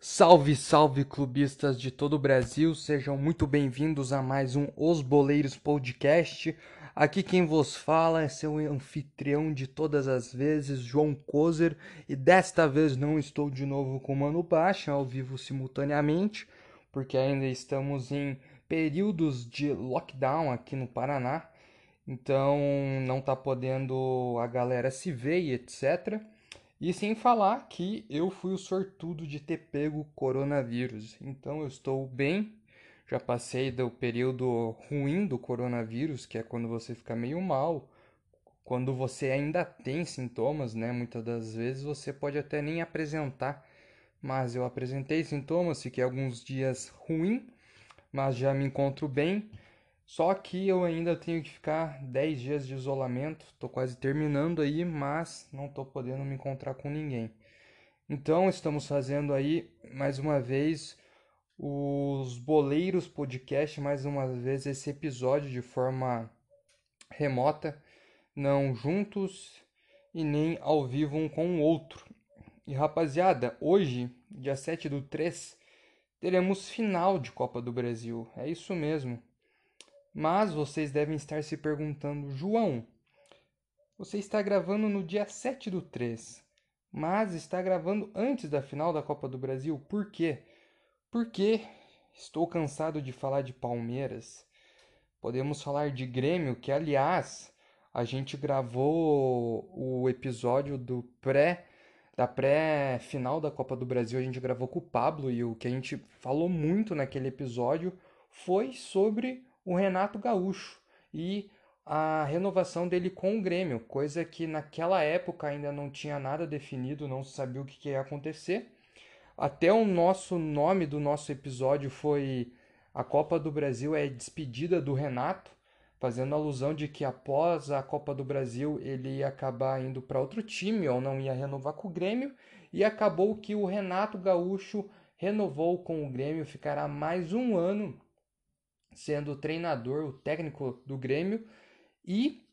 Salve, salve clubistas de todo o Brasil, sejam muito bem-vindos a mais um Os Boleiros Podcast. Aqui quem vos fala é seu anfitrião de todas as vezes, João Kozer, e desta vez não estou de novo com Mano Baixa ao vivo simultaneamente, porque ainda estamos em períodos de lockdown aqui no Paraná, então não tá podendo a galera se ver e etc. E sem falar que eu fui o sortudo de ter pego coronavírus. Então eu estou bem, já passei do período ruim do coronavírus, que é quando você fica meio mal, quando você ainda tem sintomas, né? Muitas das vezes você pode até nem apresentar, mas eu apresentei sintomas, fiquei alguns dias ruim, mas já me encontro bem. Só que eu ainda tenho que ficar 10 dias de isolamento, tô quase terminando aí, mas não tô podendo me encontrar com ninguém. Então, estamos fazendo aí mais uma vez os Boleiros Podcast, mais uma vez esse episódio de forma remota, não juntos e nem ao vivo um com o outro. E rapaziada, hoje, dia 7 do 3, teremos final de Copa do Brasil. É isso mesmo. Mas vocês devem estar se perguntando, João, você está gravando no dia 7 do 3, mas está gravando antes da final da Copa do Brasil. Por quê? Porque estou cansado de falar de Palmeiras. Podemos falar de Grêmio, que aliás, a gente gravou o episódio do pré da pré-final da Copa do Brasil, a gente gravou com o Pablo e o que a gente falou muito naquele episódio foi sobre o Renato Gaúcho e a renovação dele com o Grêmio, coisa que naquela época ainda não tinha nada definido, não se sabia o que ia acontecer. Até o nosso nome do nosso episódio foi A Copa do Brasil é despedida do Renato, fazendo alusão de que após a Copa do Brasil ele ia acabar indo para outro time ou não ia renovar com o Grêmio, e acabou que o Renato Gaúcho renovou com o Grêmio, ficará mais um ano sendo treinador, o técnico do Grêmio, e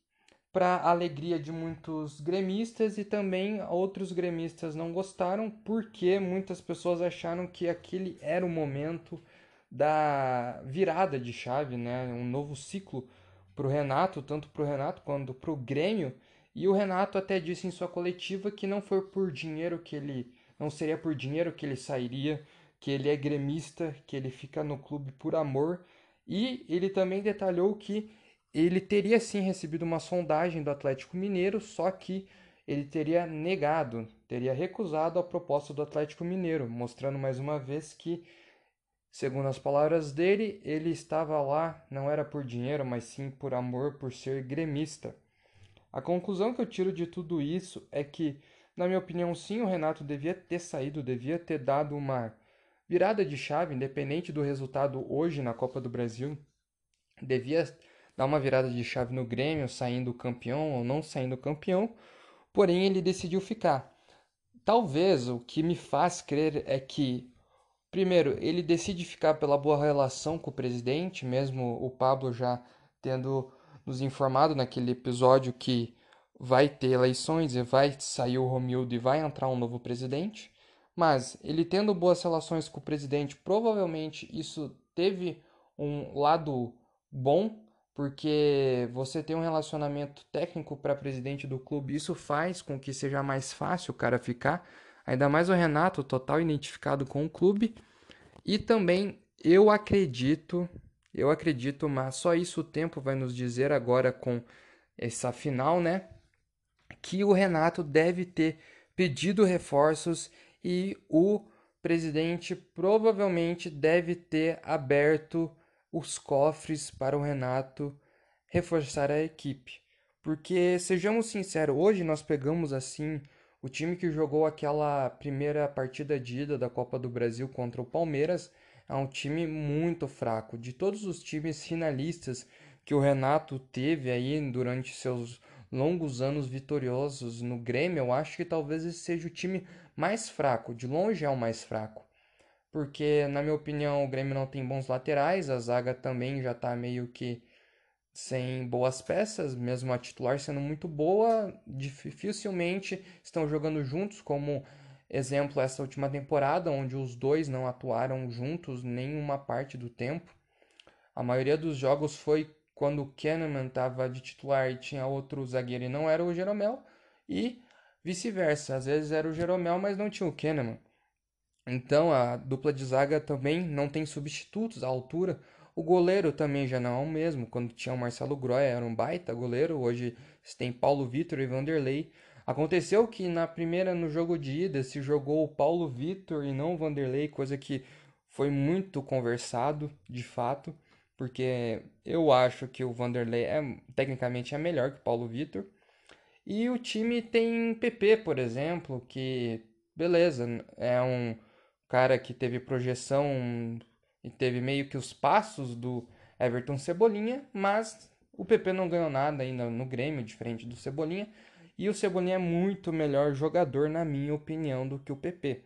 para alegria de muitos gremistas e também outros gremistas não gostaram porque muitas pessoas acharam que aquele era o momento da virada de chave, né? um novo ciclo para o Renato, tanto para o Renato quanto para o Grêmio. E o Renato até disse em sua coletiva que não foi por dinheiro que ele não seria por dinheiro que ele sairia, que ele é gremista, que ele fica no clube por amor e ele também detalhou que ele teria sim recebido uma sondagem do Atlético Mineiro, só que ele teria negado, teria recusado a proposta do Atlético Mineiro, mostrando mais uma vez que, segundo as palavras dele, ele estava lá não era por dinheiro, mas sim por amor, por ser gremista. A conclusão que eu tiro de tudo isso é que, na minha opinião, sim, o Renato devia ter saído, devia ter dado uma Virada de chave, independente do resultado hoje na Copa do Brasil, devia dar uma virada de chave no Grêmio, saindo campeão ou não saindo campeão, porém ele decidiu ficar. Talvez o que me faz crer é que, primeiro, ele decide ficar pela boa relação com o presidente, mesmo o Pablo já tendo nos informado naquele episódio que vai ter eleições e vai sair o Romildo e vai entrar um novo presidente. Mas ele tendo boas relações com o presidente, provavelmente isso teve um lado bom, porque você tem um relacionamento técnico para presidente do clube, isso faz com que seja mais fácil o cara ficar. Ainda mais o Renato, total identificado com o clube. E também eu acredito, eu acredito, mas só isso o tempo vai nos dizer agora com essa final, né? Que o Renato deve ter pedido reforços e o presidente provavelmente deve ter aberto os cofres para o Renato reforçar a equipe. Porque, sejamos sinceros, hoje nós pegamos assim o time que jogou aquela primeira partida de ida da Copa do Brasil contra o Palmeiras é um time muito fraco. De todos os times finalistas que o Renato teve aí durante seus longos anos vitoriosos no Grêmio, eu acho que talvez esse seja o time mais fraco, de longe é o mais fraco. Porque, na minha opinião, o Grêmio não tem bons laterais, a zaga também já está meio que sem boas peças, mesmo a titular sendo muito boa, dificilmente estão jogando juntos, como exemplo essa última temporada, onde os dois não atuaram juntos nenhuma parte do tempo. A maioria dos jogos foi quando o Kahneman estava de titular e tinha outro zagueiro e não era o Jeromel, e vice-versa, às vezes era o Jeromel, mas não tinha o Kahneman. Então a dupla de zaga também não tem substitutos à altura. O goleiro também já não é o mesmo. Quando tinha o Marcelo Groy era um baita goleiro. Hoje tem Paulo Vitor e Vanderlei. Aconteceu que na primeira, no jogo de ida, se jogou o Paulo Vitor e não o Vanderlei, coisa que foi muito conversado, de fato, porque eu acho que o Vanderlei é tecnicamente é melhor que o Paulo Vitor. E o time tem PP, por exemplo, que beleza, é um cara que teve projeção e teve meio que os passos do Everton Cebolinha, mas o PP não ganhou nada ainda no Grêmio, diferente do Cebolinha, e o Cebolinha é muito melhor jogador, na minha opinião, do que o PP.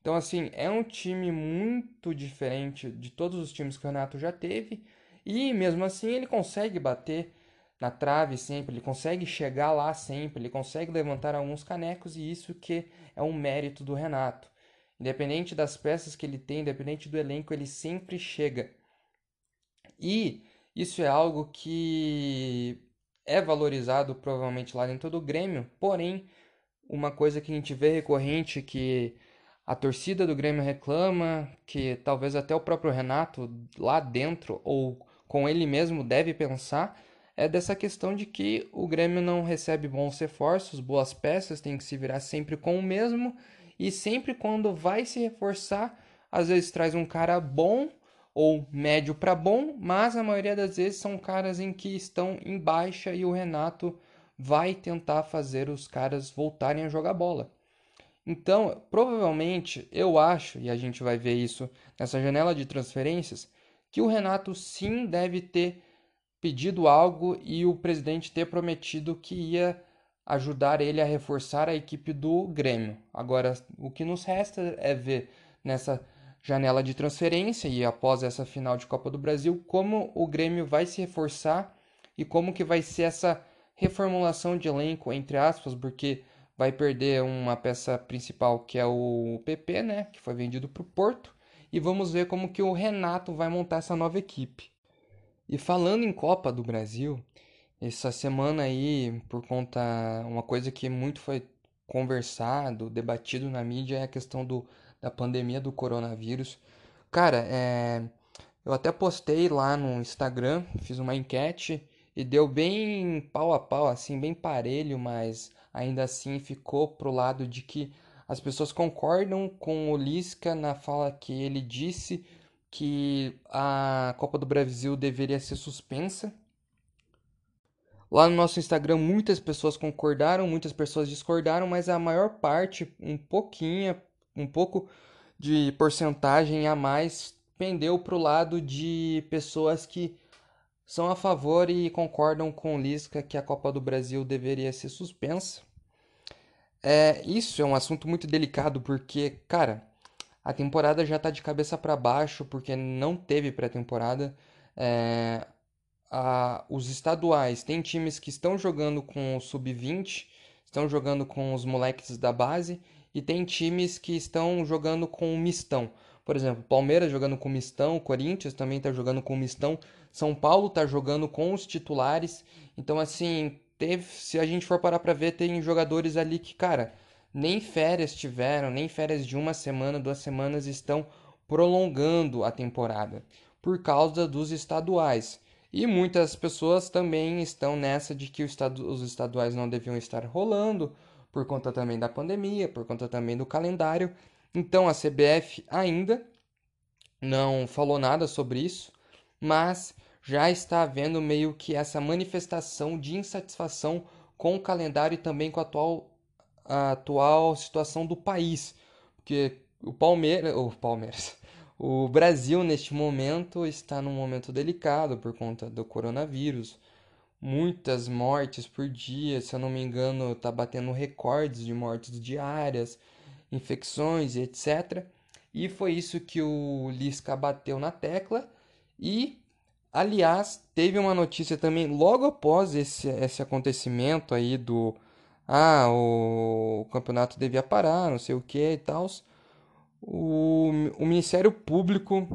Então, assim, é um time muito diferente de todos os times que o Renato já teve, e mesmo assim ele consegue bater na trave sempre, ele consegue chegar lá sempre, ele consegue levantar alguns canecos, e isso que é um mérito do Renato. Independente das peças que ele tem, independente do elenco, ele sempre chega. E isso é algo que é valorizado provavelmente lá dentro do Grêmio, porém, uma coisa que a gente vê recorrente que a torcida do Grêmio reclama, que talvez até o próprio Renato lá dentro ou com ele mesmo deve pensar, é dessa questão de que o Grêmio não recebe bons reforços, boas peças, tem que se virar sempre com o mesmo e sempre quando vai se reforçar, às vezes traz um cara bom ou médio para bom, mas a maioria das vezes são caras em que estão em baixa e o Renato vai tentar fazer os caras voltarem a jogar bola. Então, provavelmente, eu acho, e a gente vai ver isso nessa janela de transferências, que o Renato sim deve ter pedido algo e o presidente ter prometido que ia ajudar ele a reforçar a equipe do Grêmio. Agora, o que nos resta é ver nessa janela de transferência e após essa final de Copa do Brasil como o Grêmio vai se reforçar e como que vai ser essa reformulação de elenco entre aspas, porque vai perder uma peça principal que é o PP, né, que foi vendido para o Porto, e vamos ver como que o Renato vai montar essa nova equipe. E falando em Copa do Brasil, essa semana aí, por conta. Uma coisa que muito foi conversado, debatido na mídia é a questão do, da pandemia do coronavírus. Cara, é, eu até postei lá no Instagram, fiz uma enquete e deu bem pau a pau, assim, bem parelho, mas ainda assim ficou pro lado de que as pessoas concordam com o Lisca na fala que ele disse que a Copa do Brasil deveria ser suspensa Lá no nosso Instagram muitas pessoas concordaram, muitas pessoas discordaram, mas a maior parte, um pouquinho, um pouco de porcentagem a mais, pendeu para o lado de pessoas que são a favor e concordam com o Lisca que a Copa do Brasil deveria ser suspensa. É, isso é um assunto muito delicado porque, cara, a temporada já está de cabeça para baixo porque não teve pré-temporada. É, a, os estaduais, tem times que estão jogando com o sub-20, estão jogando com os moleques da base, e tem times que estão jogando com o mistão. Por exemplo, Palmeiras jogando com o mistão, Corinthians também está jogando com o mistão, São Paulo está jogando com os titulares. Então, assim, teve, se a gente for parar para ver, tem jogadores ali que, cara, nem férias tiveram, nem férias de uma semana, duas semanas estão prolongando a temporada por causa dos estaduais. E muitas pessoas também estão nessa de que os estaduais não deviam estar rolando, por conta também da pandemia, por conta também do calendário. Então a CBF ainda não falou nada sobre isso, mas já está havendo meio que essa manifestação de insatisfação com o calendário e também com a atual, a atual situação do país. Porque o Palmeiras, o Palmeiras, o Brasil, neste momento, está num momento delicado por conta do coronavírus. Muitas mortes por dia, se eu não me engano, está batendo recordes de mortes diárias, infecções e etc. E foi isso que o Lisca bateu na tecla. E Aliás, teve uma notícia também logo após esse, esse acontecimento aí do ah, o, campeonato devia parar, não sei o que e tal. O, o Ministério Público,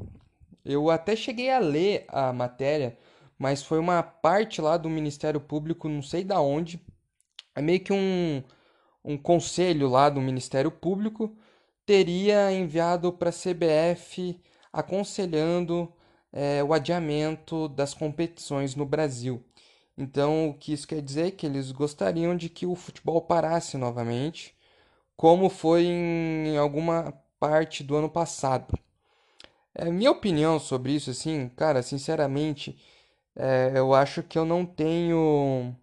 eu até cheguei a ler a matéria, mas foi uma parte lá do Ministério Público, não sei da onde, é meio que um, um conselho lá do Ministério Público teria enviado para a CBF aconselhando é, o adiamento das competições no Brasil. Então, o que isso quer dizer que eles gostariam de que o futebol parasse novamente, como foi em alguma parte do ano passado. É, minha opinião sobre isso, assim, cara, sinceramente, é, eu acho que eu não tenho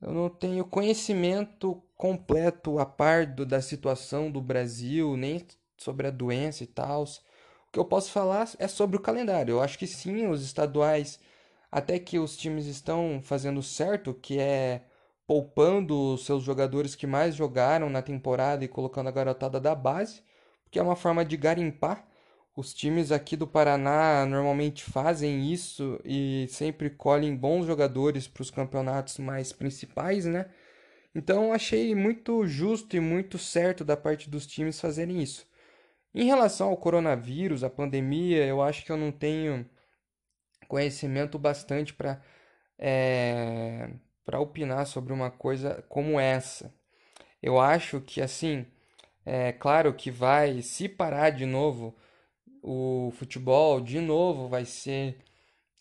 eu não tenho conhecimento completo a par do, da situação do Brasil, nem sobre a doença e tal que eu posso falar é sobre o calendário. Eu acho que sim, os estaduais, até que os times estão fazendo certo, que é poupando os seus jogadores que mais jogaram na temporada e colocando a garotada da base, porque é uma forma de garimpar. Os times aqui do Paraná normalmente fazem isso e sempre colhem bons jogadores para os campeonatos mais principais, né? Então achei muito justo e muito certo da parte dos times fazerem isso. Em relação ao coronavírus, a pandemia, eu acho que eu não tenho conhecimento bastante para é, para opinar sobre uma coisa como essa. Eu acho que assim, é claro que vai se parar de novo o futebol, de novo vai ser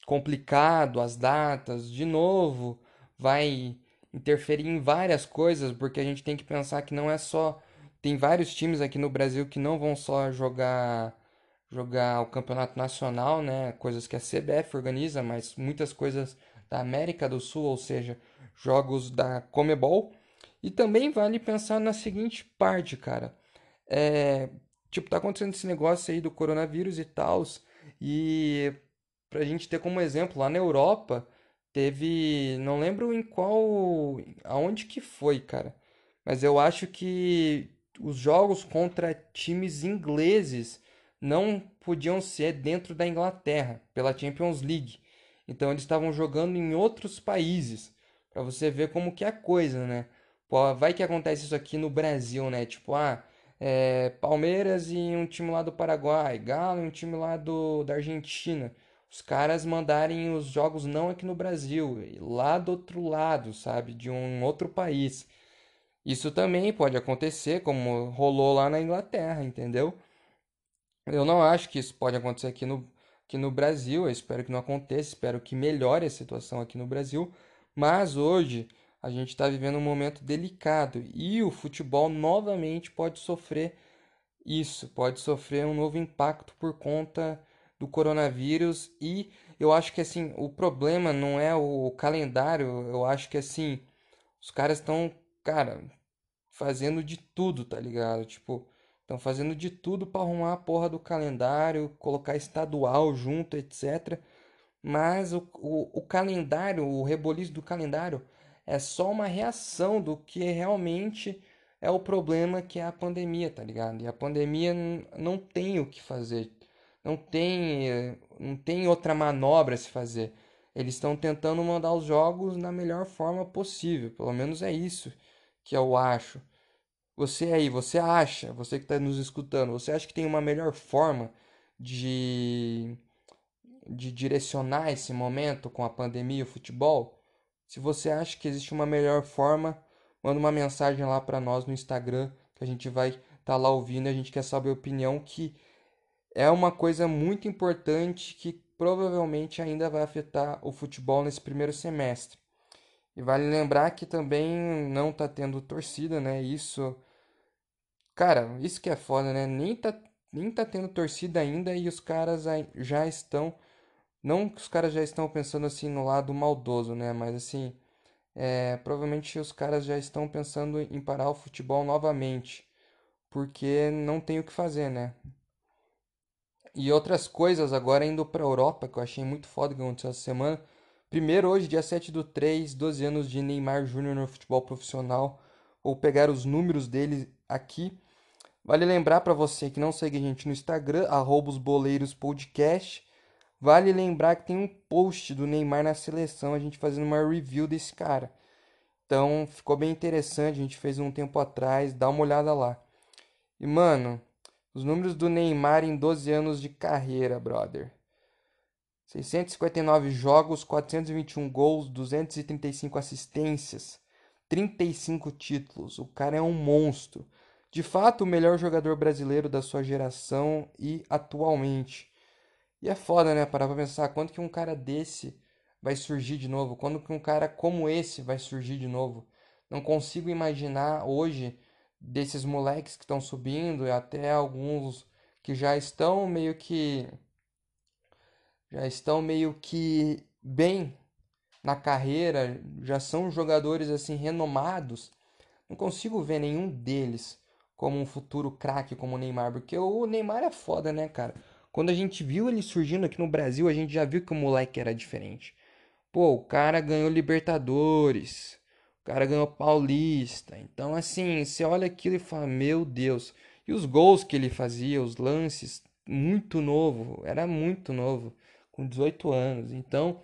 complicado as datas, de novo vai interferir em várias coisas, porque a gente tem que pensar que não é só tem vários times aqui no Brasil que não vão só jogar jogar o campeonato nacional, né, coisas que a CBF organiza, mas muitas coisas da América do Sul, ou seja, jogos da Comebol. E também vale pensar na seguinte parte, cara. É, tipo, tá acontecendo esse negócio aí do coronavírus e tal, e pra gente ter como exemplo, lá na Europa teve, não lembro em qual, aonde que foi, cara. Mas eu acho que os jogos contra times ingleses não podiam ser dentro da Inglaterra, pela Champions League. Então eles estavam jogando em outros países, para você ver como que é a coisa, né? Pô, vai que acontece isso aqui no Brasil, né? Tipo, ah, é, Palmeiras e um time lá do Paraguai, Galo e um time lá do, da Argentina. Os caras mandarem os jogos não aqui no Brasil, lá do outro lado, sabe? De um outro país. Isso também pode acontecer, como rolou lá na Inglaterra, entendeu? Eu não acho que isso pode acontecer aqui no, aqui no Brasil, eu espero que não aconteça, espero que melhore a situação aqui no Brasil, mas hoje a gente está vivendo um momento delicado e o futebol novamente pode sofrer isso, pode sofrer um novo impacto por conta do coronavírus e eu acho que assim, o problema não é o calendário, eu acho que assim, os caras estão cara, fazendo de tudo, tá ligado? Tipo, estão fazendo de tudo para arrumar a porra do calendário, colocar estadual junto, etc. Mas o, o, o calendário, o reboliço do calendário é só uma reação do que realmente é o problema que é a pandemia, tá ligado? E a pandemia não tem o que fazer. Não tem, não tem outra manobra a se fazer. Eles estão tentando mandar os jogos na melhor forma possível. Pelo menos é isso que eu acho. Você aí, você acha, você que está nos escutando, você acha que tem uma melhor forma de, de direcionar esse momento com a pandemia e o futebol? Se você acha que existe uma melhor forma, manda uma mensagem lá para nós no Instagram, que a gente vai estar tá lá ouvindo a gente quer saber a opinião, que é uma coisa muito importante que provavelmente ainda vai afetar o futebol nesse primeiro semestre. E vale lembrar que também não tá tendo torcida, né? Isso. Cara, isso que é foda, né? Nem tá, nem tá tendo torcida ainda e os caras já estão. Não que os caras já estão pensando assim no lado maldoso, né? Mas assim. É, provavelmente os caras já estão pensando em parar o futebol novamente. Porque não tem o que fazer, né? E outras coisas agora indo pra Europa, que eu achei muito foda que aconteceu essa semana Primeiro, hoje, dia 7 do 3, 12 anos de Neymar Júnior no futebol profissional. Vou pegar os números dele aqui. Vale lembrar para você que não segue a gente no Instagram, arroba os boleiros podcast. Vale lembrar que tem um post do Neymar na seleção, a gente fazendo uma review desse cara. Então ficou bem interessante, a gente fez um tempo atrás, dá uma olhada lá. E mano, os números do Neymar em 12 anos de carreira, brother. 659 jogos, 421 gols, 235 assistências, 35 títulos. O cara é um monstro. De fato, o melhor jogador brasileiro da sua geração e atualmente. E é foda, né? Parar pra pensar quando que um cara desse vai surgir de novo? Quando que um cara como esse vai surgir de novo? Não consigo imaginar hoje desses moleques que estão subindo e até alguns que já estão meio que já estão meio que bem na carreira, já são jogadores assim renomados. Não consigo ver nenhum deles como um futuro craque como o Neymar, porque o Neymar é foda, né, cara? Quando a gente viu ele surgindo aqui no Brasil, a gente já viu que o moleque era diferente. Pô, o cara ganhou Libertadores, o cara ganhou Paulista. Então, assim, você olha aquilo e fala: Meu Deus. E os gols que ele fazia, os lances, muito novo, era muito novo, com 18 anos. Então,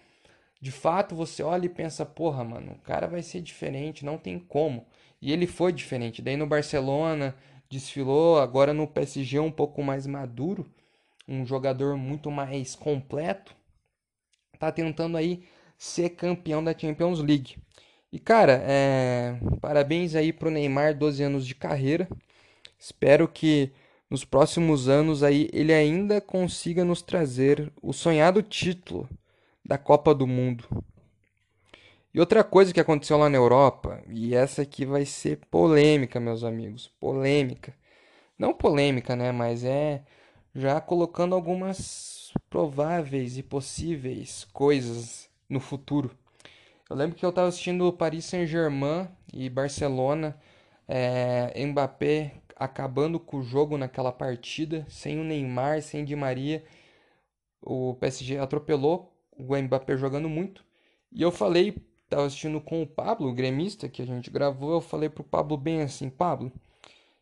de fato, você olha e pensa: Porra, mano, o cara vai ser diferente, não tem como. E ele foi diferente. Daí no Barcelona desfilou, agora no PSG um pouco mais maduro um jogador muito mais completo, tá tentando aí ser campeão da Champions League. E cara, é... parabéns aí pro Neymar, 12 anos de carreira. Espero que nos próximos anos aí ele ainda consiga nos trazer o sonhado título da Copa do Mundo. E outra coisa que aconteceu lá na Europa, e essa aqui vai ser polêmica, meus amigos, polêmica. Não polêmica, né, mas é já colocando algumas prováveis e possíveis coisas no futuro. Eu lembro que eu estava assistindo Paris Saint-Germain e Barcelona, é, Mbappé acabando com o jogo naquela partida, sem o Neymar, sem Di Maria. O PSG atropelou, o Mbappé jogando muito. E eu falei, estava assistindo com o Pablo, o gremista que a gente gravou, eu falei pro Pablo bem assim, Pablo,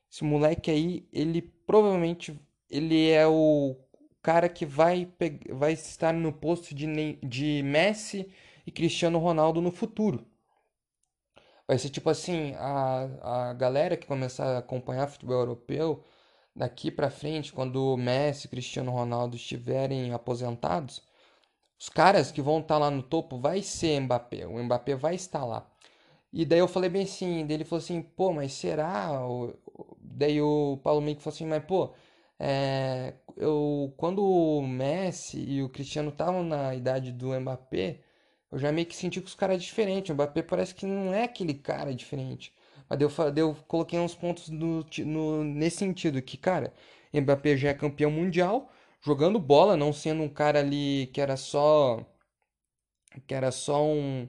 esse moleque aí, ele provavelmente ele é o cara que vai, vai estar no posto de, de Messi e Cristiano Ronaldo no futuro. Vai ser tipo assim, a, a galera que começar a acompanhar futebol europeu daqui para frente, quando o Messi e Cristiano Ronaldo estiverem aposentados, os caras que vão estar lá no topo vai ser Mbappé, o Mbappé vai estar lá. E daí eu falei bem assim, daí ele falou assim, pô, mas será? Daí o Paulo Mico falou assim, mas pô, é, eu, quando o Messi e o Cristiano estavam na idade do Mbappé, eu já meio que senti que os caras é diferente. O Mbappé parece que não é aquele cara diferente. Mas eu, eu coloquei uns pontos no, no, nesse sentido, que, cara, Mbappé já é campeão mundial, jogando bola, não sendo um cara ali que era só. que era só um.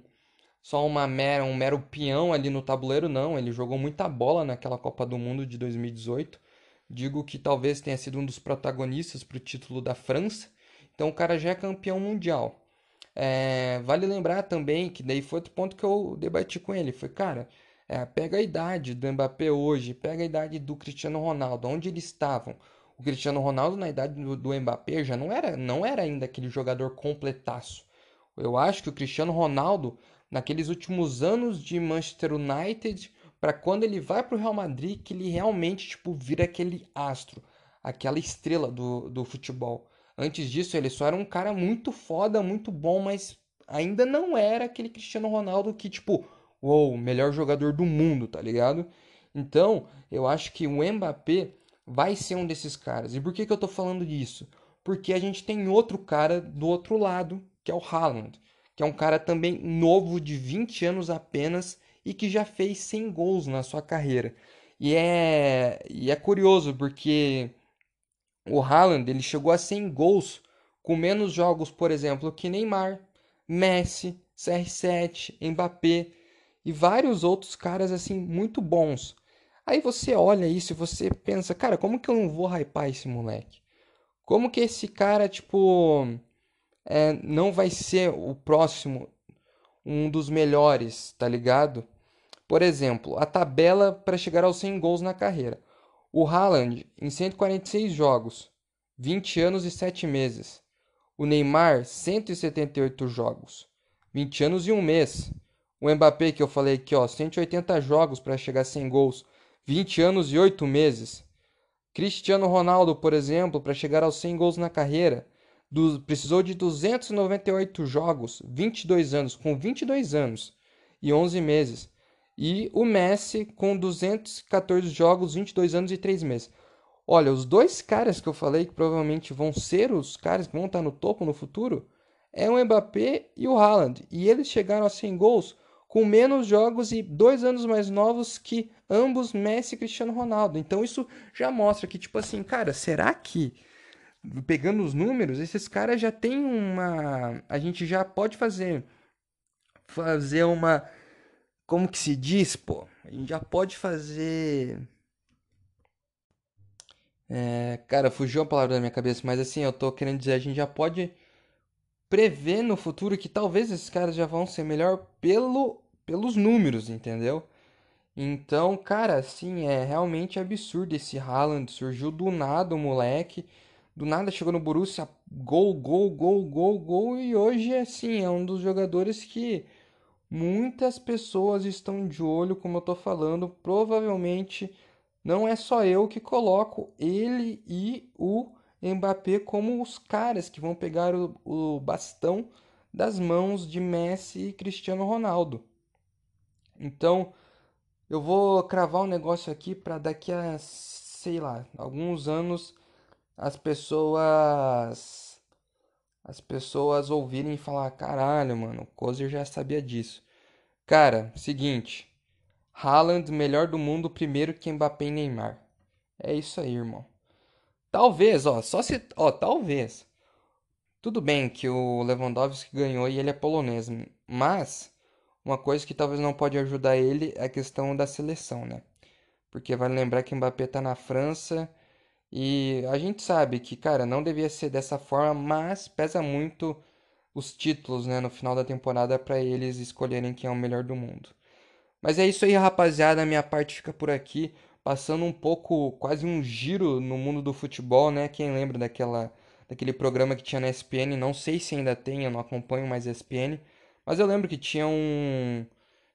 só uma mera, um mero peão ali no tabuleiro, não. Ele jogou muita bola naquela Copa do Mundo de 2018 digo que talvez tenha sido um dos protagonistas para o título da França. Então o cara já é campeão mundial. É, vale lembrar também que daí foi outro ponto que eu debati com ele. Foi, cara, é, pega a idade do Mbappé hoje, pega a idade do Cristiano Ronaldo, onde eles estavam. O Cristiano Ronaldo na idade do, do Mbappé já não era, não era ainda aquele jogador completaço. Eu acho que o Cristiano Ronaldo, naqueles últimos anos de Manchester United, para quando ele vai para o Real Madrid que ele realmente tipo vira aquele astro, aquela estrela do, do futebol. Antes disso ele só era um cara muito foda, muito bom, mas ainda não era aquele Cristiano Ronaldo que tipo, uou, melhor jogador do mundo, tá ligado? Então, eu acho que o Mbappé vai ser um desses caras. E por que, que eu tô falando disso? Porque a gente tem outro cara do outro lado, que é o Haaland, que é um cara também novo, de 20 anos apenas, e que já fez 100 gols na sua carreira. E é, e é curioso porque o Haaland ele chegou a 100 gols com menos jogos, por exemplo, que Neymar, Messi, CR7, Mbappé e vários outros caras assim muito bons. Aí você olha isso e você pensa, cara, como que eu não vou hypar esse moleque? Como que esse cara, tipo, é, não vai ser o próximo um dos melhores, tá ligado? Por exemplo, a tabela para chegar aos 100 gols na carreira. O Haaland, em 146 jogos, 20 anos e 7 meses. O Neymar, 178 jogos, 20 anos e um mês. O Mbappé, que eu falei aqui, ó, 180 jogos para chegar a 100 gols, 20 anos e 8 meses. Cristiano Ronaldo, por exemplo, para chegar aos 100 gols na carreira, do, precisou de 298 jogos, 22 anos, com 22 anos e 11 meses. E o Messi com 214 jogos, 22 anos e 3 meses. Olha, os dois caras que eu falei que provavelmente vão ser os caras que vão estar no topo no futuro é o Mbappé e o Haaland. E eles chegaram a 100 gols com menos jogos e dois anos mais novos que ambos Messi e Cristiano Ronaldo. Então isso já mostra que, tipo assim, cara, será que pegando os números, esses caras já tem uma. A gente já pode fazer. Fazer uma. Como que se diz, pô? A gente já pode fazer é, cara, fugiu a palavra da minha cabeça, mas assim, eu tô querendo dizer, a gente já pode prever no futuro que talvez esses caras já vão ser melhor pelo, pelos números, entendeu? Então, cara, assim, é realmente absurdo esse Haaland. Surgiu do nada o moleque. Do nada chegou no Borussia, gol, gol, gol, gol, gol. E hoje, assim, é um dos jogadores que muitas pessoas estão de olho, como eu tô falando. Provavelmente não é só eu que coloco ele e o Mbappé como os caras que vão pegar o, o bastão das mãos de Messi e Cristiano Ronaldo. Então, eu vou cravar um negócio aqui para daqui a, sei lá, alguns anos as pessoas as pessoas ouvirem falar, caralho, mano, o Kozer já sabia disso. Cara, seguinte, Haaland, melhor do mundo, primeiro que Mbappé e Neymar. É isso aí, irmão. Talvez, ó, só se, ó, talvez. Tudo bem que o Lewandowski ganhou e ele é polonês, mas uma coisa que talvez não pode ajudar ele é a questão da seleção, né? Porque vale lembrar que Mbappé tá na França e a gente sabe que, cara, não devia ser dessa forma, mas pesa muito os títulos, né, no final da temporada para eles escolherem quem é o melhor do mundo. Mas é isso aí, rapaziada. A minha parte fica por aqui, passando um pouco, quase um giro no mundo do futebol, né? Quem lembra daquela, daquele programa que tinha na ESPN? Não sei se ainda tem, eu não acompanho mais a ESPN, mas eu lembro que tinha um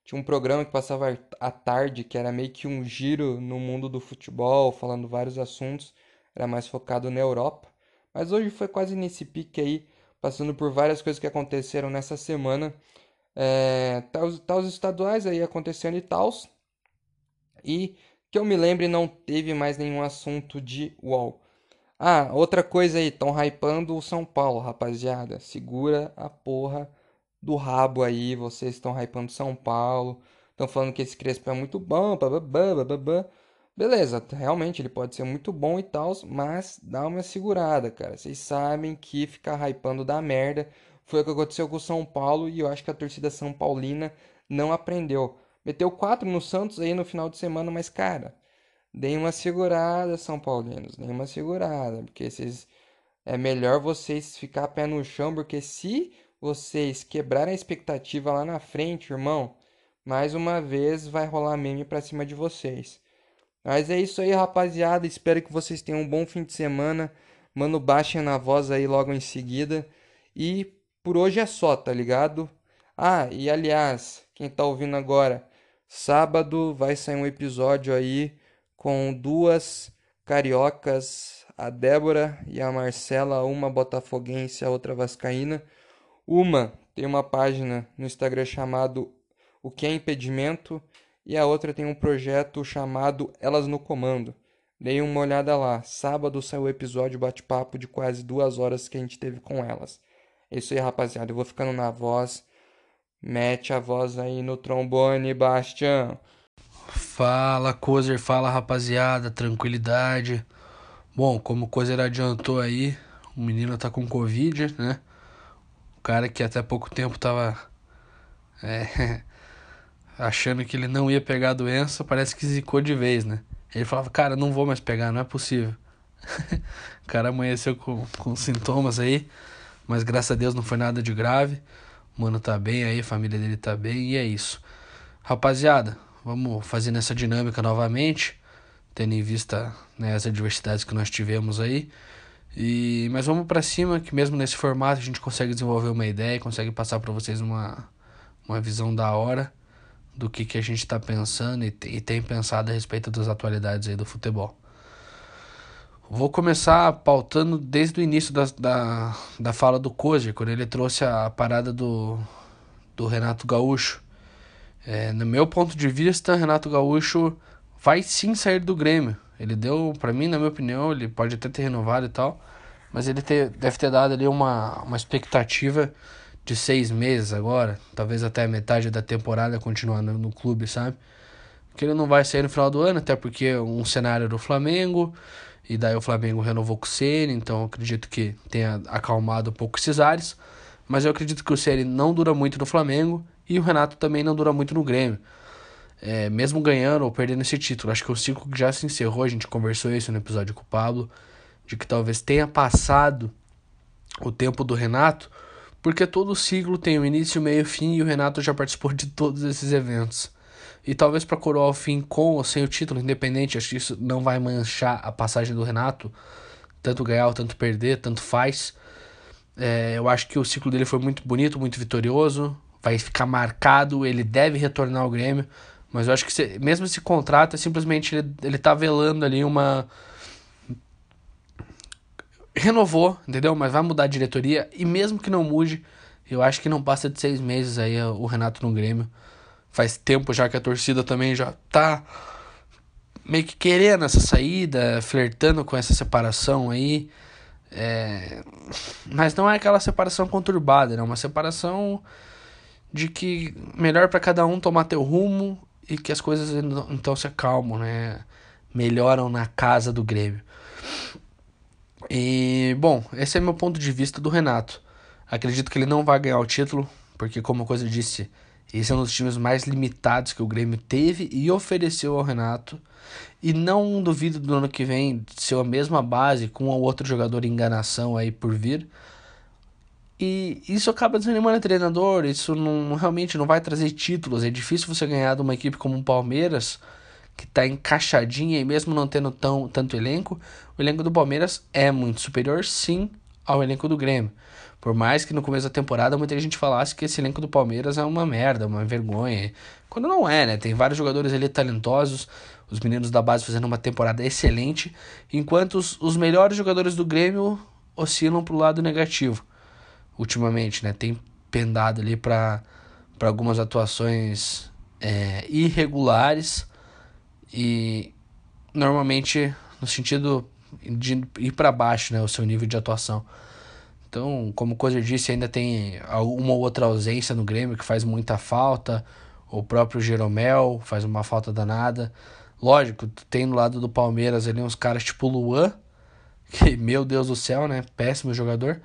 tinha um programa que passava à tarde, que era meio que um giro no mundo do futebol, falando vários assuntos, era mais focado na Europa. Mas hoje foi quase nesse pique aí, passando por várias coisas que aconteceram nessa semana. É, tá, os, estaduais aí acontecendo e tal. E que eu me lembre, não teve mais nenhum assunto de UOL. Ah, outra coisa aí, estão hypando o São Paulo, rapaziada. Segura a porra do rabo aí, vocês estão hypando São Paulo. Estão falando que esse Crespo é muito bom, bababá, bababá. Beleza, realmente ele pode ser muito bom e tal, mas dá uma segurada, cara. Vocês sabem que ficar hypando dá merda. Foi o que aconteceu com o São Paulo e eu acho que a torcida São Paulina não aprendeu. Meteu quatro no Santos aí no final de semana, mas cara, deem uma segurada, São Paulinos, deem uma segurada, porque vocês é melhor vocês ficar pé no chão, porque se vocês quebrarem a expectativa lá na frente, irmão, mais uma vez vai rolar meme pra cima de vocês. Mas é isso aí, rapaziada. Espero que vocês tenham um bom fim de semana. Mano, baixem na voz aí logo em seguida. E por hoje é só, tá ligado? Ah, e aliás, quem tá ouvindo agora, sábado vai sair um episódio aí com duas cariocas, a Débora e a Marcela, uma botafoguense, a outra vascaína. Uma tem uma página no Instagram chamado O que é impedimento e a outra tem um projeto chamado Elas no Comando. Dei uma olhada lá. Sábado saiu o episódio bate-papo de quase duas horas que a gente teve com elas. É isso aí, rapaziada. Eu vou ficando na voz. Mete a voz aí no trombone, Bastião. Fala, Cozer. Fala, rapaziada. Tranquilidade. Bom, como o Cozer adiantou aí, o menino tá com Covid, né? O cara que até pouco tempo tava é, achando que ele não ia pegar a doença, parece que zicou de vez, né? Ele falava, cara, não vou mais pegar, não é possível. o cara amanheceu com, com sintomas aí. Mas graças a Deus não foi nada de grave. O mano tá bem aí, a família dele tá bem e é isso. Rapaziada, vamos fazendo essa dinâmica novamente, tendo em vista né, as adversidades que nós tivemos aí. E, mas vamos para cima, que mesmo nesse formato a gente consegue desenvolver uma ideia, consegue passar para vocês uma, uma visão da hora do que, que a gente está pensando e, e tem pensado a respeito das atualidades aí do futebol. Vou começar pautando desde o início da, da, da fala do Kozer, quando ele trouxe a parada do, do Renato Gaúcho. É, no meu ponto de vista, Renato Gaúcho vai sim sair do Grêmio. Ele deu, para mim, na minha opinião, ele pode até ter renovado e tal, mas ele ter, deve ter dado ali uma, uma expectativa de seis meses agora, talvez até metade da temporada continuando no clube, sabe? Que ele não vai sair no final do ano, até porque é um cenário do Flamengo, e daí o Flamengo renovou com o Ceni, então acredito que tenha acalmado um pouco esses ares. Mas eu acredito que o Ceni não dura muito no Flamengo e o Renato também não dura muito no Grêmio. É, mesmo ganhando ou perdendo esse título, acho que o ciclo já se encerrou, a gente conversou isso no episódio com o Pablo, de que talvez tenha passado o tempo do Renato, porque todo ciclo tem o início, meio e fim e o Renato já participou de todos esses eventos. E talvez para coroar o fim com ou sem o título, independente, acho que isso não vai manchar a passagem do Renato. Tanto ganhar tanto perder, tanto faz. É, eu acho que o ciclo dele foi muito bonito, muito vitorioso. Vai ficar marcado, ele deve retornar ao Grêmio. Mas eu acho que se, mesmo esse contrato, é simplesmente ele, ele tá velando ali uma. Renovou, entendeu? Mas vai mudar a diretoria. E mesmo que não mude, eu acho que não passa de seis meses aí o Renato no Grêmio. Faz tempo já que a torcida também já tá meio que querendo essa saída, flertando com essa separação aí. É... Mas não é aquela separação conturbada, né? Uma separação de que melhor para cada um tomar teu rumo e que as coisas então se acalmam, né? Melhoram na casa do Grêmio. E, bom, esse é meu ponto de vista do Renato. Acredito que ele não vai ganhar o título, porque, como coisa disse, esse é um dos times mais limitados que o Grêmio teve e ofereceu ao Renato. E não duvido do ano que vem ser a mesma base com um outro jogador enganação aí por vir. E isso acaba desanimando o treinador, isso não, realmente não vai trazer títulos. É difícil você ganhar de uma equipe como o Palmeiras, que está encaixadinha e mesmo não tendo tão, tanto elenco, o elenco do Palmeiras é muito superior, sim, ao elenco do Grêmio. Por mais que no começo da temporada muita gente falasse que esse elenco do Palmeiras é uma merda, uma vergonha. Quando não é, né? Tem vários jogadores ali talentosos, os meninos da base fazendo uma temporada excelente, enquanto os, os melhores jogadores do Grêmio oscilam pro lado negativo ultimamente, né? Tem pendado ali para algumas atuações é, irregulares e normalmente no sentido de ir para baixo, né? O seu nível de atuação. Então, como coisa disse, ainda tem uma ou outra ausência no Grêmio que faz muita falta. O próprio Jeromel faz uma falta danada. Lógico, tem no lado do Palmeiras ali uns caras tipo Luan, que, meu Deus do céu, né? Péssimo jogador.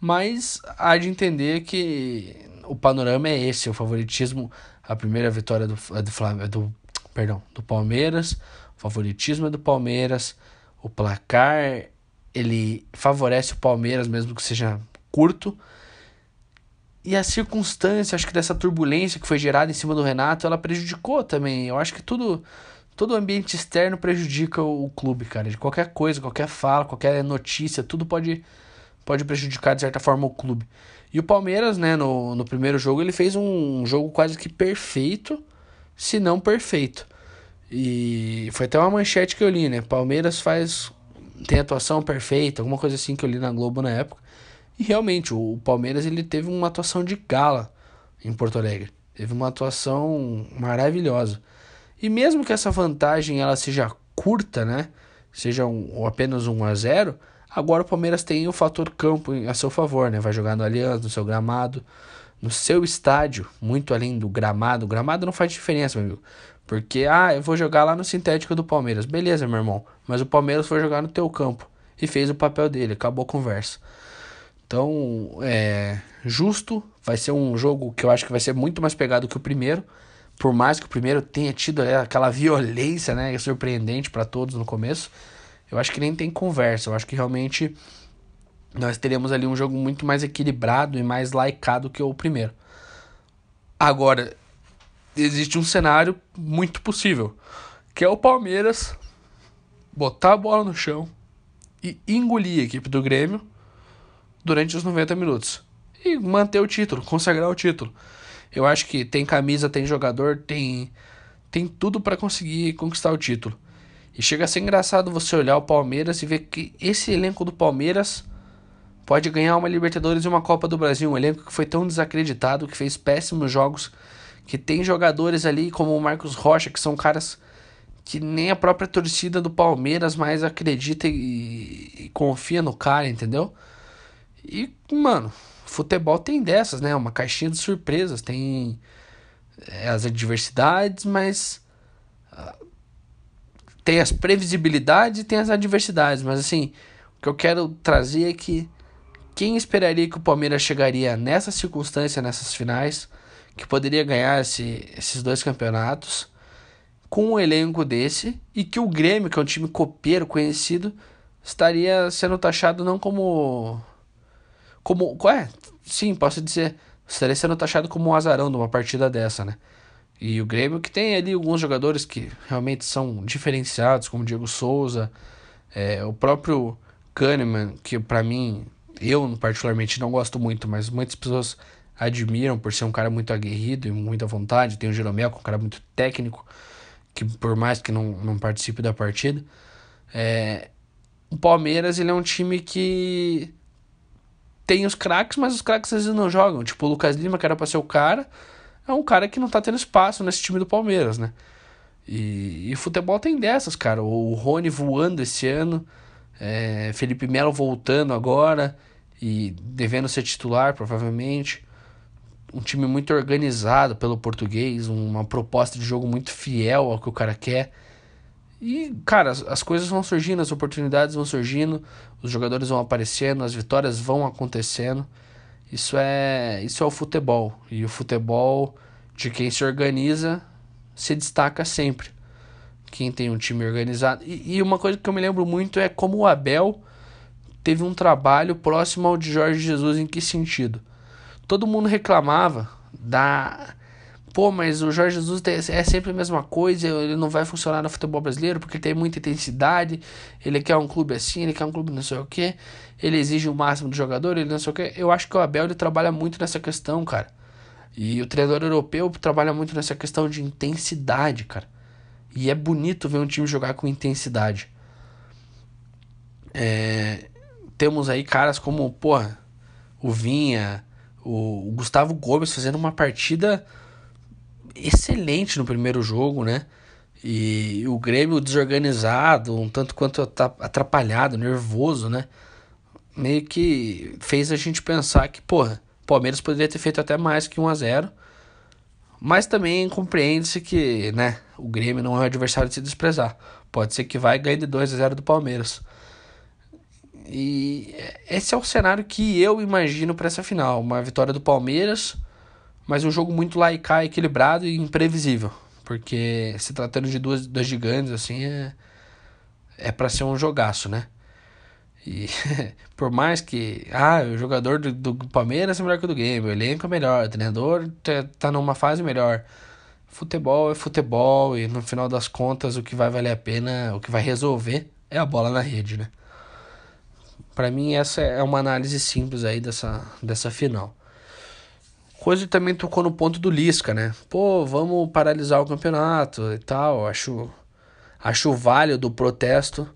Mas há de entender que o panorama é esse, o favoritismo, a primeira vitória do, do, Flamengo, do, perdão, do Palmeiras, o favoritismo é do Palmeiras, o placar ele favorece o Palmeiras, mesmo que seja curto. E a circunstância, acho que dessa turbulência que foi gerada em cima do Renato, ela prejudicou também. Eu acho que tudo, todo o ambiente externo prejudica o, o clube, cara. De qualquer coisa, qualquer fala, qualquer notícia, tudo pode, pode prejudicar de certa forma o clube. E o Palmeiras, né, no, no primeiro jogo, ele fez um jogo quase que perfeito, se não perfeito. E foi até uma manchete que eu li, né? Palmeiras faz tem atuação perfeita, alguma coisa assim que eu li na Globo na época. E realmente, o Palmeiras ele teve uma atuação de gala em Porto Alegre. Teve uma atuação maravilhosa. E mesmo que essa vantagem ela seja curta, né? Seja um, apenas um a 0, agora o Palmeiras tem o fator campo a seu favor, né? Vai jogar no Allianz, no seu gramado, no seu estádio, muito além do gramado. O gramado não faz diferença, meu amigo. Porque, ah, eu vou jogar lá no sintético do Palmeiras. Beleza, meu irmão. Mas o Palmeiras foi jogar no teu campo. E fez o papel dele. Acabou a conversa. Então, é justo. Vai ser um jogo que eu acho que vai ser muito mais pegado que o primeiro. Por mais que o primeiro tenha tido é, aquela violência, né? Surpreendente para todos no começo. Eu acho que nem tem conversa. Eu acho que realmente nós teremos ali um jogo muito mais equilibrado e mais laicado que o primeiro. Agora, existe um cenário muito possível, que é o Palmeiras botar a bola no chão, e engolir a equipe do Grêmio durante os 90 minutos. E manter o título, consagrar o título. Eu acho que tem camisa, tem jogador, tem tem tudo para conseguir conquistar o título. E chega a ser engraçado você olhar o Palmeiras e ver que esse elenco do Palmeiras pode ganhar uma Libertadores e uma Copa do Brasil. Um elenco que foi tão desacreditado, que fez péssimos jogos, que tem jogadores ali como o Marcos Rocha, que são caras que nem a própria torcida do Palmeiras mais acredita e, e confia no cara, entendeu? E, mano, futebol tem dessas, né? Uma caixinha de surpresas, tem é, as adversidades, mas uh, tem as previsibilidades e tem as adversidades. Mas assim, o que eu quero trazer é que quem esperaria que o Palmeiras chegaria nessa circunstância, nessas finais, que poderia ganhar esse, esses dois campeonatos com um elenco desse e que o Grêmio, que é um time copeiro conhecido, estaria sendo taxado não como como é, sim, posso dizer, estaria sendo taxado como um azarão de uma partida dessa, né? E o Grêmio que tem ali alguns jogadores que realmente são diferenciados, como Diego Souza, é, o próprio Kahneman, que para mim eu particularmente não gosto muito, mas muitas pessoas admiram por ser um cara muito aguerrido e muita vontade. Tem o Jeromel, que é um cara muito técnico, que por mais que não, não participe da partida. É, o Palmeiras ele é um time que tem os craques, mas os craques às vezes não jogam. Tipo, o Lucas Lima, que era pra ser o cara, é um cara que não tá tendo espaço nesse time do Palmeiras, né? E, e futebol tem dessas, cara. O Rony voando esse ano, é, Felipe Melo voltando agora e devendo ser titular, provavelmente. Um time muito organizado pelo português, uma proposta de jogo muito fiel ao que o cara quer. E, cara, as, as coisas vão surgindo, as oportunidades vão surgindo, os jogadores vão aparecendo, as vitórias vão acontecendo. Isso é, isso é o futebol. E o futebol de quem se organiza se destaca sempre. Quem tem um time organizado. E, e uma coisa que eu me lembro muito é como o Abel teve um trabalho próximo ao de Jorge Jesus em que sentido? Todo mundo reclamava da pô, mas o Jorge Jesus é sempre a mesma coisa, ele não vai funcionar no futebol brasileiro porque tem muita intensidade, ele quer um clube assim, ele quer um clube não sei o que, ele exige o máximo do jogador, ele não sei o que. Eu acho que o Abel ele trabalha muito nessa questão, cara. E o treinador europeu trabalha muito nessa questão de intensidade, cara. E é bonito ver um time jogar com intensidade. É, temos aí caras como, porra, o Vinha, o, Gustavo Gomes fazendo uma partida excelente no primeiro jogo, né? E o Grêmio desorganizado, um tanto quanto atrapalhado, nervoso, né? Meio que fez a gente pensar que, porra, o Palmeiras poderia ter feito até mais que 1 a 0 Mas também compreende-se que, né, o Grêmio não é um adversário de se desprezar. Pode ser que vai ganhar de 2 a 0 do Palmeiras. E esse é o cenário que eu imagino para essa final. Uma vitória do Palmeiras, mas um jogo muito laicar, equilibrado e imprevisível. Porque se tratando de duas, duas gigantes, assim, é, é para ser um jogaço, né? E por mais que, ah, o jogador do, do Palmeiras é melhor que o do Game, o elenco é melhor, o treinador tá, tá numa fase melhor. Futebol é futebol e no final das contas o que vai valer a pena, o que vai resolver é a bola na rede, né? Para mim, essa é uma análise simples aí dessa, dessa final. Coisa também tocou no ponto do Lisca, né? Pô, vamos paralisar o campeonato e tal. Acho, acho válido o protesto,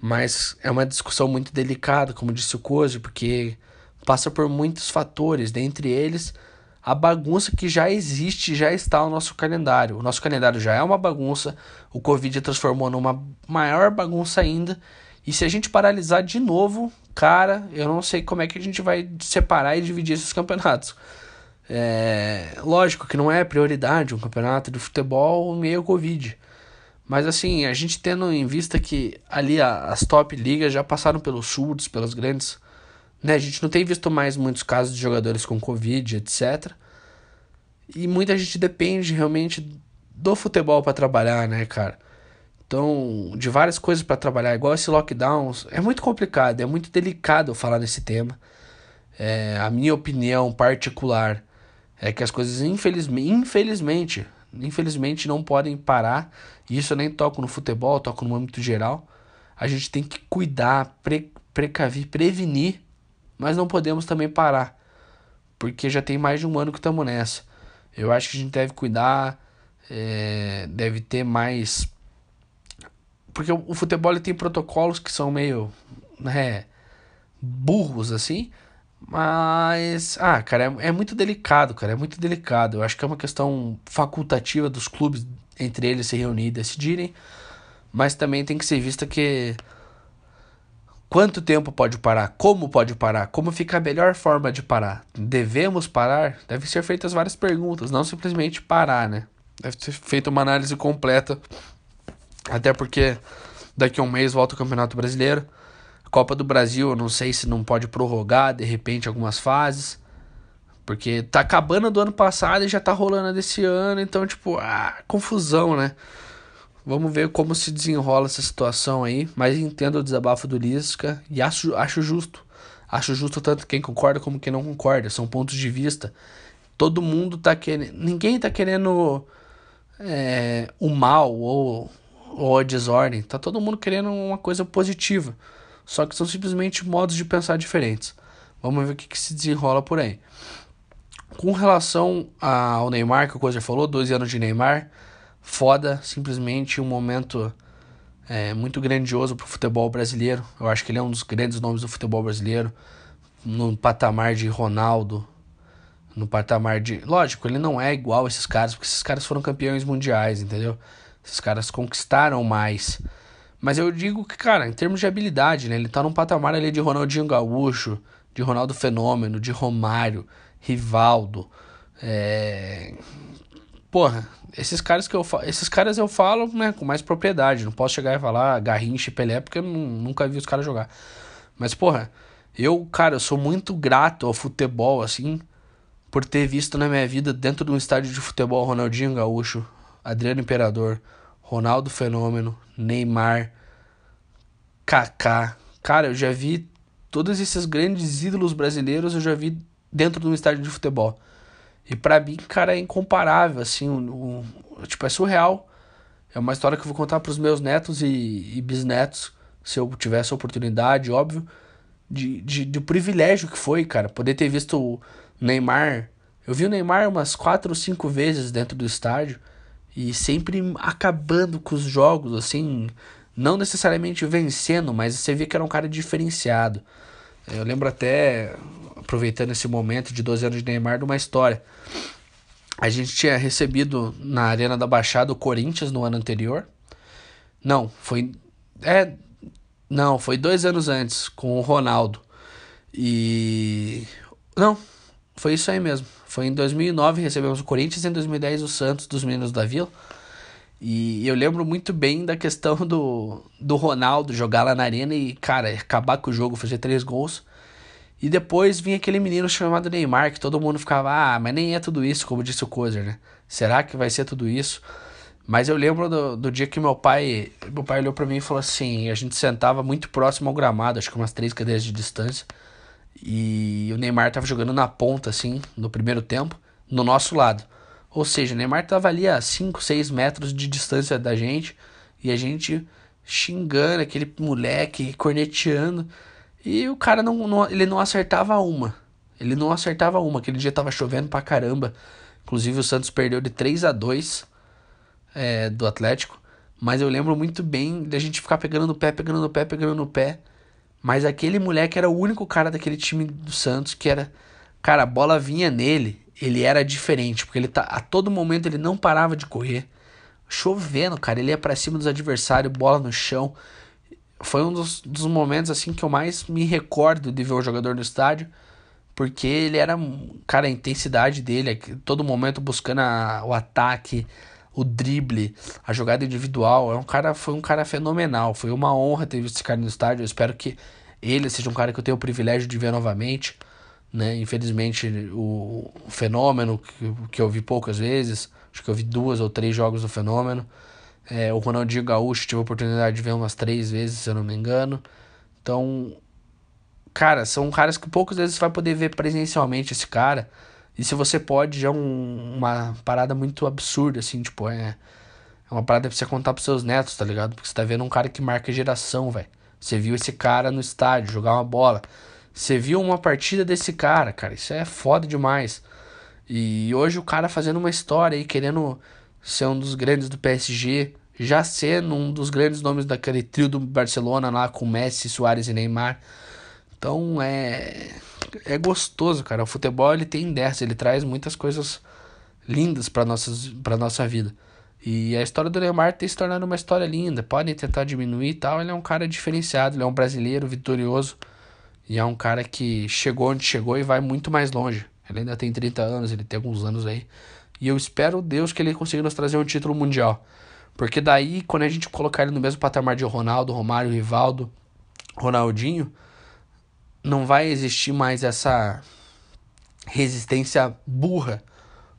mas é uma discussão muito delicada, como disse o Cozy, porque passa por muitos fatores, dentre eles a bagunça que já existe, já está no nosso calendário. O nosso calendário já é uma bagunça, o Covid transformou numa maior bagunça ainda, e se a gente paralisar de novo, cara, eu não sei como é que a gente vai separar e dividir esses campeonatos. É, lógico que não é prioridade um campeonato de futebol meio Covid. Mas assim, a gente tendo em vista que ali as top ligas já passaram pelos surtos, pelas grandes. Né? A gente não tem visto mais muitos casos de jogadores com Covid, etc. E muita gente depende realmente do futebol para trabalhar, né, cara? Então, de várias coisas para trabalhar, igual esse lockdown, é muito complicado, é muito delicado falar nesse tema. É, a minha opinião particular é que as coisas, infelizmente, infelizmente, infelizmente não podem parar. E isso eu nem toco no futebol, toco no âmbito geral. a gente tem que cuidar, pre, prevenir, mas não podemos também parar, porque já tem mais de um ano que estamos nessa. Eu acho que a gente deve cuidar, é, deve ter mais. Porque o, futebol tem protocolos que são meio né, burros assim, mas, ah, cara, é, é muito delicado, cara, é muito delicado. Eu acho que é uma questão facultativa dos clubes entre eles se reunir e decidirem, mas também tem que ser vista que quanto tempo pode parar, como pode parar, como fica a melhor forma de parar. Devemos parar? Devem ser feitas várias perguntas, não simplesmente parar, né? Deve ser feita uma análise completa, até porque daqui a um mês volta o Campeonato Brasileiro. Copa do Brasil, eu não sei se não pode prorrogar de repente algumas fases. Porque tá acabando do ano passado e já tá rolando desse ano, então, tipo, ah, confusão, né? Vamos ver como se desenrola essa situação aí. Mas entendo o desabafo do Lisca e acho, acho justo. Acho justo tanto quem concorda como quem não concorda. São pontos de vista. Todo mundo tá querendo. Ninguém tá querendo é, o mal ou, ou a desordem. Tá todo mundo querendo uma coisa positiva. Só que são simplesmente modos de pensar diferentes. Vamos ver o que, que se desenrola por aí. Com relação ao Neymar, que o Coisa falou, 12 anos de Neymar, foda, simplesmente um momento é, muito grandioso para o futebol brasileiro. Eu acho que ele é um dos grandes nomes do futebol brasileiro, no patamar de Ronaldo, no patamar de. Lógico, ele não é igual a esses caras, porque esses caras foram campeões mundiais, entendeu? Esses caras conquistaram mais. Mas eu digo que, cara, em termos de habilidade, né? Ele tá num patamar ali de Ronaldinho Gaúcho, de Ronaldo Fenômeno, de Romário, Rivaldo. É... Porra, esses caras que eu falo, esses caras eu falo né, com mais propriedade. Não posso chegar e falar Garrincha e Pelé, porque eu nunca vi os caras jogar. Mas, porra, eu, cara, eu sou muito grato ao futebol, assim, por ter visto na minha vida, dentro de um estádio de futebol, Ronaldinho Gaúcho, Adriano Imperador, Ronaldo Fenômeno, Neymar, Kaká. Cara, eu já vi todos esses grandes ídolos brasileiros, eu já vi dentro de um estádio de futebol. E para mim, cara, é incomparável, assim, um, um, tipo, é surreal. É uma história que eu vou contar para os meus netos e, e, bisnetos, se eu tivesse a oportunidade, óbvio, de, de, de privilégio que foi, cara, poder ter visto o Neymar. Eu vi o Neymar umas quatro ou cinco vezes dentro do estádio e sempre acabando com os jogos, assim, não necessariamente vencendo, mas você via que era um cara diferenciado. Eu lembro até, aproveitando esse momento de 12 anos de Neymar, de uma história. A gente tinha recebido na Arena da Baixada o Corinthians no ano anterior. Não, foi. É. Não, foi dois anos antes, com o Ronaldo. E. Não, foi isso aí mesmo. Foi em 2009 recebemos o Corinthians, em 2010 o Santos dos Meninos da Vila. E eu lembro muito bem da questão do, do Ronaldo jogar lá na arena e, cara, acabar com o jogo, fazer três gols. E depois vinha aquele menino chamado Neymar, que todo mundo ficava, ah, mas nem é tudo isso, como disse o Kozer, né? Será que vai ser tudo isso? Mas eu lembro do, do dia que meu pai, meu pai olhou para mim e falou assim, a gente sentava muito próximo ao gramado, acho que umas três cadeiras de distância. E o Neymar tava jogando na ponta, assim, no primeiro tempo, no nosso lado. Ou seja, o Neymar tava ali a 5, 6 metros de distância da gente. E a gente xingando aquele moleque, corneteando. E o cara não, não, ele não acertava uma. Ele não acertava uma. Aquele dia tava chovendo pra caramba. Inclusive o Santos perdeu de 3 a 2 é, do Atlético. Mas eu lembro muito bem da gente ficar pegando no pé, pegando no pé, pegando no pé. Mas aquele moleque era o único cara daquele time do Santos que era. Cara, a bola vinha nele, ele era diferente, porque ele tá. A todo momento ele não parava de correr. Chovendo, cara, ele ia para cima dos adversários, bola no chão. Foi um dos, dos momentos assim que eu mais me recordo de ver o jogador no estádio. Porque ele era. Cara, a intensidade dele, todo momento buscando a, o ataque, o drible, a jogada individual. É um cara, foi um cara fenomenal. Foi uma honra ter visto esse cara no estádio. Eu espero que ele seja um cara que eu tenha o privilégio de ver novamente. Né? Infelizmente, o, o fenômeno que, que eu vi poucas vezes, acho que eu vi duas ou três jogos do fenômeno. É, o Ronaldinho Gaúcho tive a oportunidade de ver umas três vezes, se eu não me engano. Então, cara, são caras que poucas vezes você vai poder ver presencialmente esse cara. E se você pode, já é um, uma parada muito absurda, assim, tipo, é, É uma parada pra você contar pros seus netos, tá ligado? Porque você tá vendo um cara que marca geração, velho. Você viu esse cara no estádio jogar uma bola. Você viu uma partida desse cara, cara. Isso é foda demais. E hoje o cara fazendo uma história aí, querendo ser um dos grandes do PSG, já sendo um dos grandes nomes daquele trio do Barcelona lá com Messi, Soares e Neymar. Então é é gostoso, cara. O futebol ele tem dessa, ele traz muitas coisas lindas para nossas para nossa vida. E a história do Neymar tem se tornado uma história linda. Podem tentar diminuir e tal. Ele é um cara diferenciado, ele é um brasileiro vitorioso. E é um cara que chegou onde chegou e vai muito mais longe. Ele ainda tem 30 anos, ele tem alguns anos aí. E eu espero, Deus, que ele consiga nos trazer um título mundial. Porque daí, quando a gente colocar ele no mesmo patamar de Ronaldo, Romário, Rivaldo, Ronaldinho, não vai existir mais essa resistência burra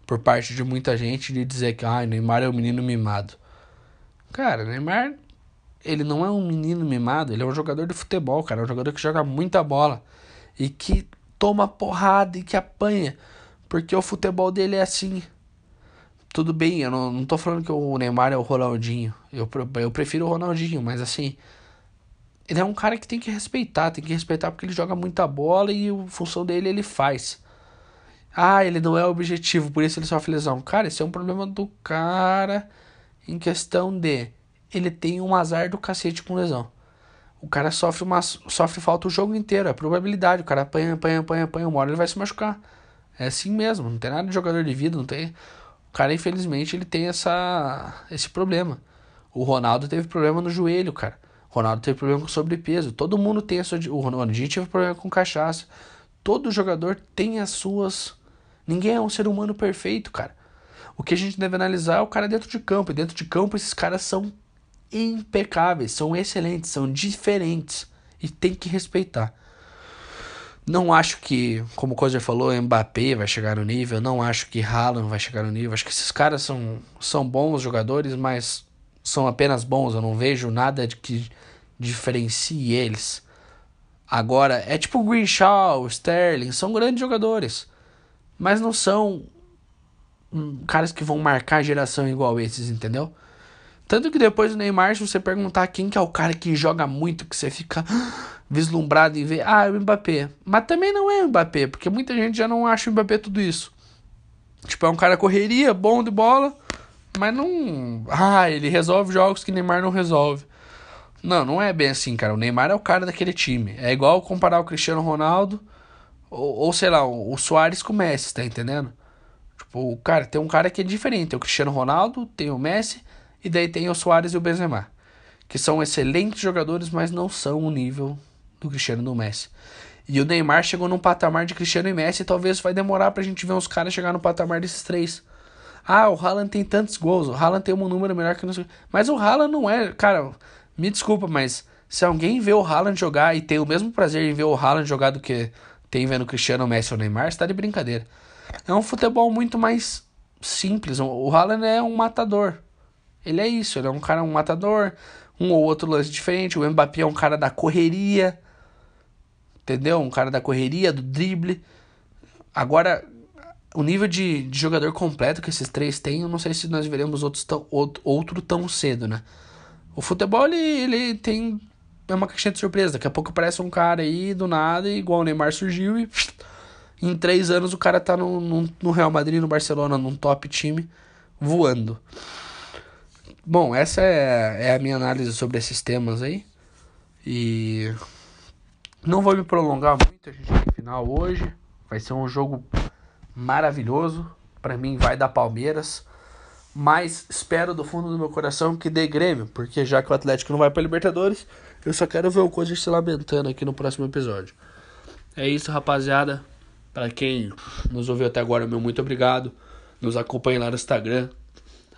por parte de muita gente de dizer que ah, Neymar é um menino mimado. Cara, Neymar, ele não é um menino mimado, ele é um jogador de futebol, cara, é um jogador que joga muita bola e que toma porrada e que apanha, porque o futebol dele é assim. Tudo bem, eu não, não tô falando que o Neymar é o Ronaldinho, eu, eu prefiro o Ronaldinho, mas assim, ele é um cara que tem que respeitar, tem que respeitar porque ele joga muita bola e a função dele ele faz. Ah, ele não é objetivo, por isso ele sofre lesão. Cara, esse é um problema do cara em questão de ele tem um azar do cacete com lesão. O cara sofre uma sofre falta o jogo inteiro, é probabilidade, o cara apanha, apanha, apanha, apanha, uma hora ele vai se machucar. É assim mesmo, não tem nada de jogador de vida, não tem. O cara, infelizmente, ele tem essa esse problema. O Ronaldo teve problema no joelho, cara. Ronaldo teve problema com sobrepeso. Todo mundo tem a sua. O Ronaldinho teve problema com cachaça. Todo jogador tem as suas Ninguém é um ser humano perfeito, cara. O que a gente deve analisar é o cara dentro de campo. E dentro de campo, esses caras são impecáveis, são excelentes, são diferentes. E tem que respeitar. Não acho que, como o Kozer falou, Mbappé vai chegar no nível. Não acho que Haaland vai chegar no nível. Acho que esses caras são, são bons jogadores, mas são apenas bons. Eu não vejo nada que diferencie eles. Agora, é tipo o Greenshaw, o Sterling, são grandes jogadores mas não são caras que vão marcar a geração igual esses, entendeu? Tanto que depois do Neymar, se você perguntar quem que é o cara que joga muito, que você fica vislumbrado em ver, ah, é o Mbappé. Mas também não é o Mbappé, porque muita gente já não acha o Mbappé tudo isso. Tipo, é um cara correria, bom de bola, mas não. Ah, ele resolve jogos que Neymar não resolve. Não, não é bem assim, cara. O Neymar é o cara daquele time. É igual comparar o Cristiano Ronaldo ou, ou sei lá, o, Soares com o Messi, tá entendendo? Tipo, cara, tem um cara que é diferente. Tem o Cristiano Ronaldo, tem o Messi, e daí tem o Soares e o Benzema. Que são excelentes jogadores, mas não são o nível do Cristiano e do Messi. E o Neymar chegou num patamar de Cristiano e Messi, e talvez vai demorar pra gente ver uns caras chegar no patamar desses três. Ah, o Haaland tem tantos gols, o Haaland tem um número melhor que o Mas o Haaland não é, cara, me desculpa, mas se alguém vê o Haaland jogar e tem o mesmo prazer em ver o Haaland jogar do que tem vendo Cristiano Messi ou Neymar, está de brincadeira. É um futebol muito mais simples. O Haaland é um matador. Ele é isso, ele é um cara um matador, um ou outro lance diferente. O Mbappé é um cara da correria. Entendeu? Um cara da correria, do drible. Agora, o nível de, de jogador completo que esses três têm, eu não sei se nós veremos outros tão, outro, tão cedo, né? O futebol, ele, ele tem é uma caixinha de surpresa. Daqui a pouco aparece um cara aí do nada, igual o Neymar surgiu e em três anos o cara tá no, no, no Real Madrid, no Barcelona, num top time, voando. Bom, essa é, é a minha análise sobre esses temas aí. E não vou me prolongar muito, a gente tem final hoje. Vai ser um jogo maravilhoso. Para mim vai dar Palmeiras. Mas espero do fundo do meu coração que dê Grêmio, porque já que o Atlético não vai para Libertadores, eu só quero ver o Coisa se lamentando aqui no próximo episódio. É isso, rapaziada. Para quem nos ouviu até agora, meu muito obrigado. Nos acompanhe lá no Instagram,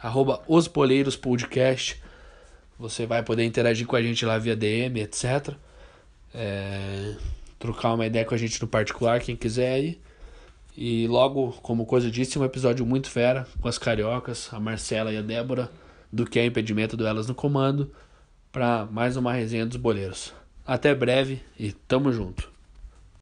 arroba. Você vai poder interagir com a gente lá via DM, etc. É, trocar uma ideia com a gente no particular, quem quiser aí. E logo, como coisa disse, um episódio muito fera com as cariocas, a Marcela e a Débora, do que é impedimento do Elas no Comando para mais uma resenha dos boleiros. Até breve e tamo junto.